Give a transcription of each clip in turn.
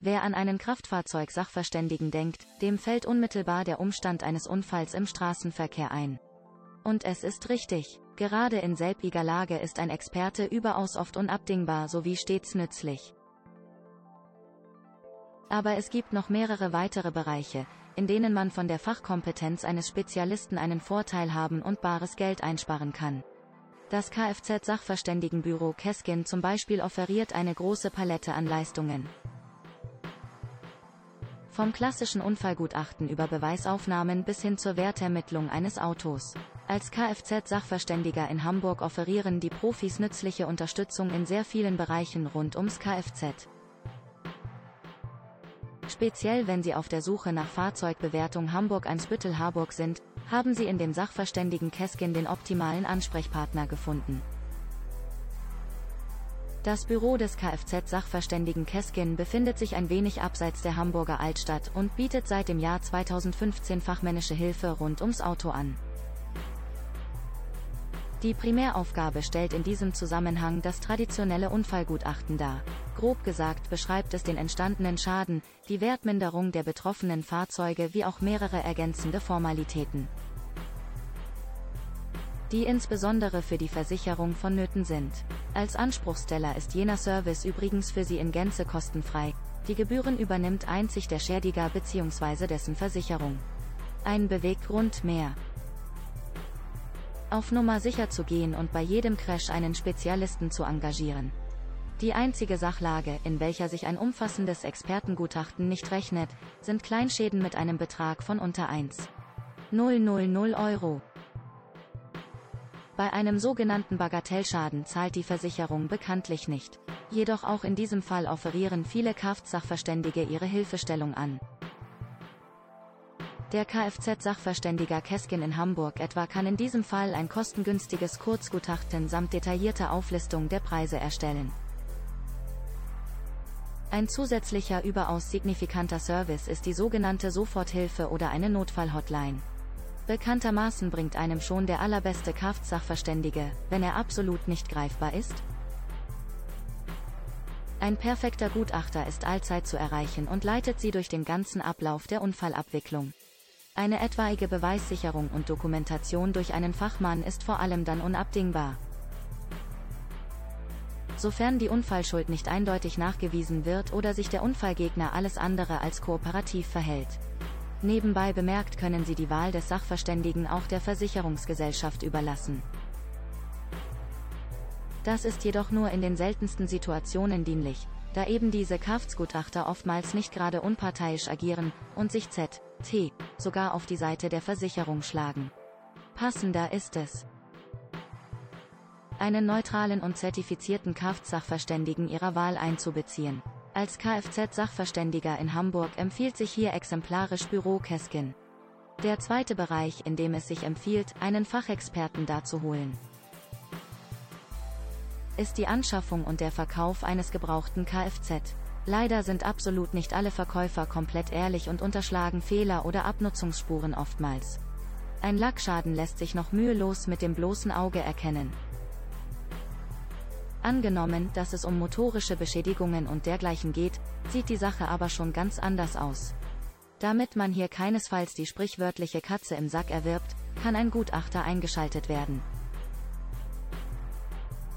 Wer an einen Kraftfahrzeug-Sachverständigen denkt, dem fällt unmittelbar der Umstand eines Unfalls im Straßenverkehr ein. Und es ist richtig. Gerade in selbiger Lage ist ein Experte überaus oft unabdingbar sowie stets nützlich. Aber es gibt noch mehrere weitere Bereiche, in denen man von der Fachkompetenz eines Spezialisten einen Vorteil haben und bares Geld einsparen kann. Das Kfz-Sachverständigenbüro Keskin zum Beispiel offeriert eine große Palette an Leistungen. Vom klassischen Unfallgutachten über Beweisaufnahmen bis hin zur Wertermittlung eines Autos. Als Kfz-Sachverständiger in Hamburg offerieren die Profis nützliche Unterstützung in sehr vielen Bereichen rund ums Kfz. Speziell wenn Sie auf der Suche nach Fahrzeugbewertung Hamburg-Eimsbüttel-Harburg sind, haben Sie in dem Sachverständigen Keskin den optimalen Ansprechpartner gefunden. Das Büro des Kfz-Sachverständigen Keskin befindet sich ein wenig abseits der Hamburger Altstadt und bietet seit dem Jahr 2015 fachmännische Hilfe rund ums Auto an. Die Primäraufgabe stellt in diesem Zusammenhang das traditionelle Unfallgutachten dar. Grob gesagt beschreibt es den entstandenen Schaden, die Wertminderung der betroffenen Fahrzeuge wie auch mehrere ergänzende Formalitäten, die insbesondere für die Versicherung vonnöten sind. Als Anspruchsteller ist jener Service übrigens für Sie in Gänze kostenfrei. Die Gebühren übernimmt einzig der Schädiger bzw. dessen Versicherung. Ein Beweggrund mehr auf Nummer sicher zu gehen und bei jedem Crash einen Spezialisten zu engagieren. Die einzige Sachlage, in welcher sich ein umfassendes Expertengutachten nicht rechnet, sind Kleinschäden mit einem Betrag von unter 1,000 Euro. Bei einem sogenannten Bagatellschaden zahlt die Versicherung bekanntlich nicht. Jedoch auch in diesem Fall offerieren viele Kfz-Sachverständige ihre Hilfestellung an. Der Kfz-Sachverständiger Keskin in Hamburg etwa kann in diesem Fall ein kostengünstiges Kurzgutachten samt detaillierter Auflistung der Preise erstellen. Ein zusätzlicher überaus signifikanter Service ist die sogenannte Soforthilfe oder eine Notfallhotline. Bekanntermaßen bringt einem schon der allerbeste Kfz-Sachverständige, wenn er absolut nicht greifbar ist. Ein perfekter Gutachter ist allzeit zu erreichen und leitet sie durch den ganzen Ablauf der Unfallabwicklung. Eine etwaige Beweissicherung und Dokumentation durch einen Fachmann ist vor allem dann unabdingbar. Sofern die Unfallschuld nicht eindeutig nachgewiesen wird oder sich der Unfallgegner alles andere als kooperativ verhält. Nebenbei bemerkt können Sie die Wahl des Sachverständigen auch der Versicherungsgesellschaft überlassen. Das ist jedoch nur in den seltensten Situationen dienlich, da eben diese Kfz-Gutachter oftmals nicht gerade unparteiisch agieren und sich Z. T. sogar auf die Seite der Versicherung schlagen. Passender ist es, einen neutralen und zertifizierten Kfz-Sachverständigen ihrer Wahl einzubeziehen. Als Kfz-Sachverständiger in Hamburg empfiehlt sich hier exemplarisch Büro Keskin. Der zweite Bereich, in dem es sich empfiehlt, einen Fachexperten dazu holen, ist die Anschaffung und der Verkauf eines gebrauchten Kfz. Leider sind absolut nicht alle Verkäufer komplett ehrlich und unterschlagen Fehler oder Abnutzungsspuren oftmals. Ein Lackschaden lässt sich noch mühelos mit dem bloßen Auge erkennen. Angenommen, dass es um motorische Beschädigungen und dergleichen geht, sieht die Sache aber schon ganz anders aus. Damit man hier keinesfalls die sprichwörtliche Katze im Sack erwirbt, kann ein Gutachter eingeschaltet werden,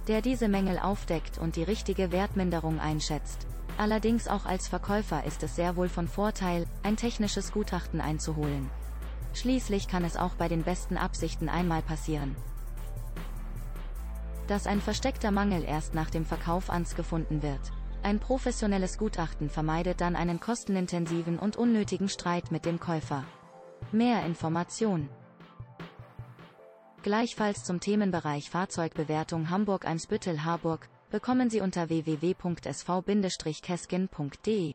der diese Mängel aufdeckt und die richtige Wertminderung einschätzt. Allerdings auch als Verkäufer ist es sehr wohl von Vorteil, ein technisches Gutachten einzuholen. Schließlich kann es auch bei den besten Absichten einmal passieren, dass ein versteckter Mangel erst nach dem Verkauf ans gefunden wird. Ein professionelles Gutachten vermeidet dann einen kostenintensiven und unnötigen Streit mit dem Käufer. Mehr Information. Gleichfalls zum Themenbereich Fahrzeugbewertung Hamburg-Eimsbüttel-Harburg bekommen Sie unter www.sv-keskin.de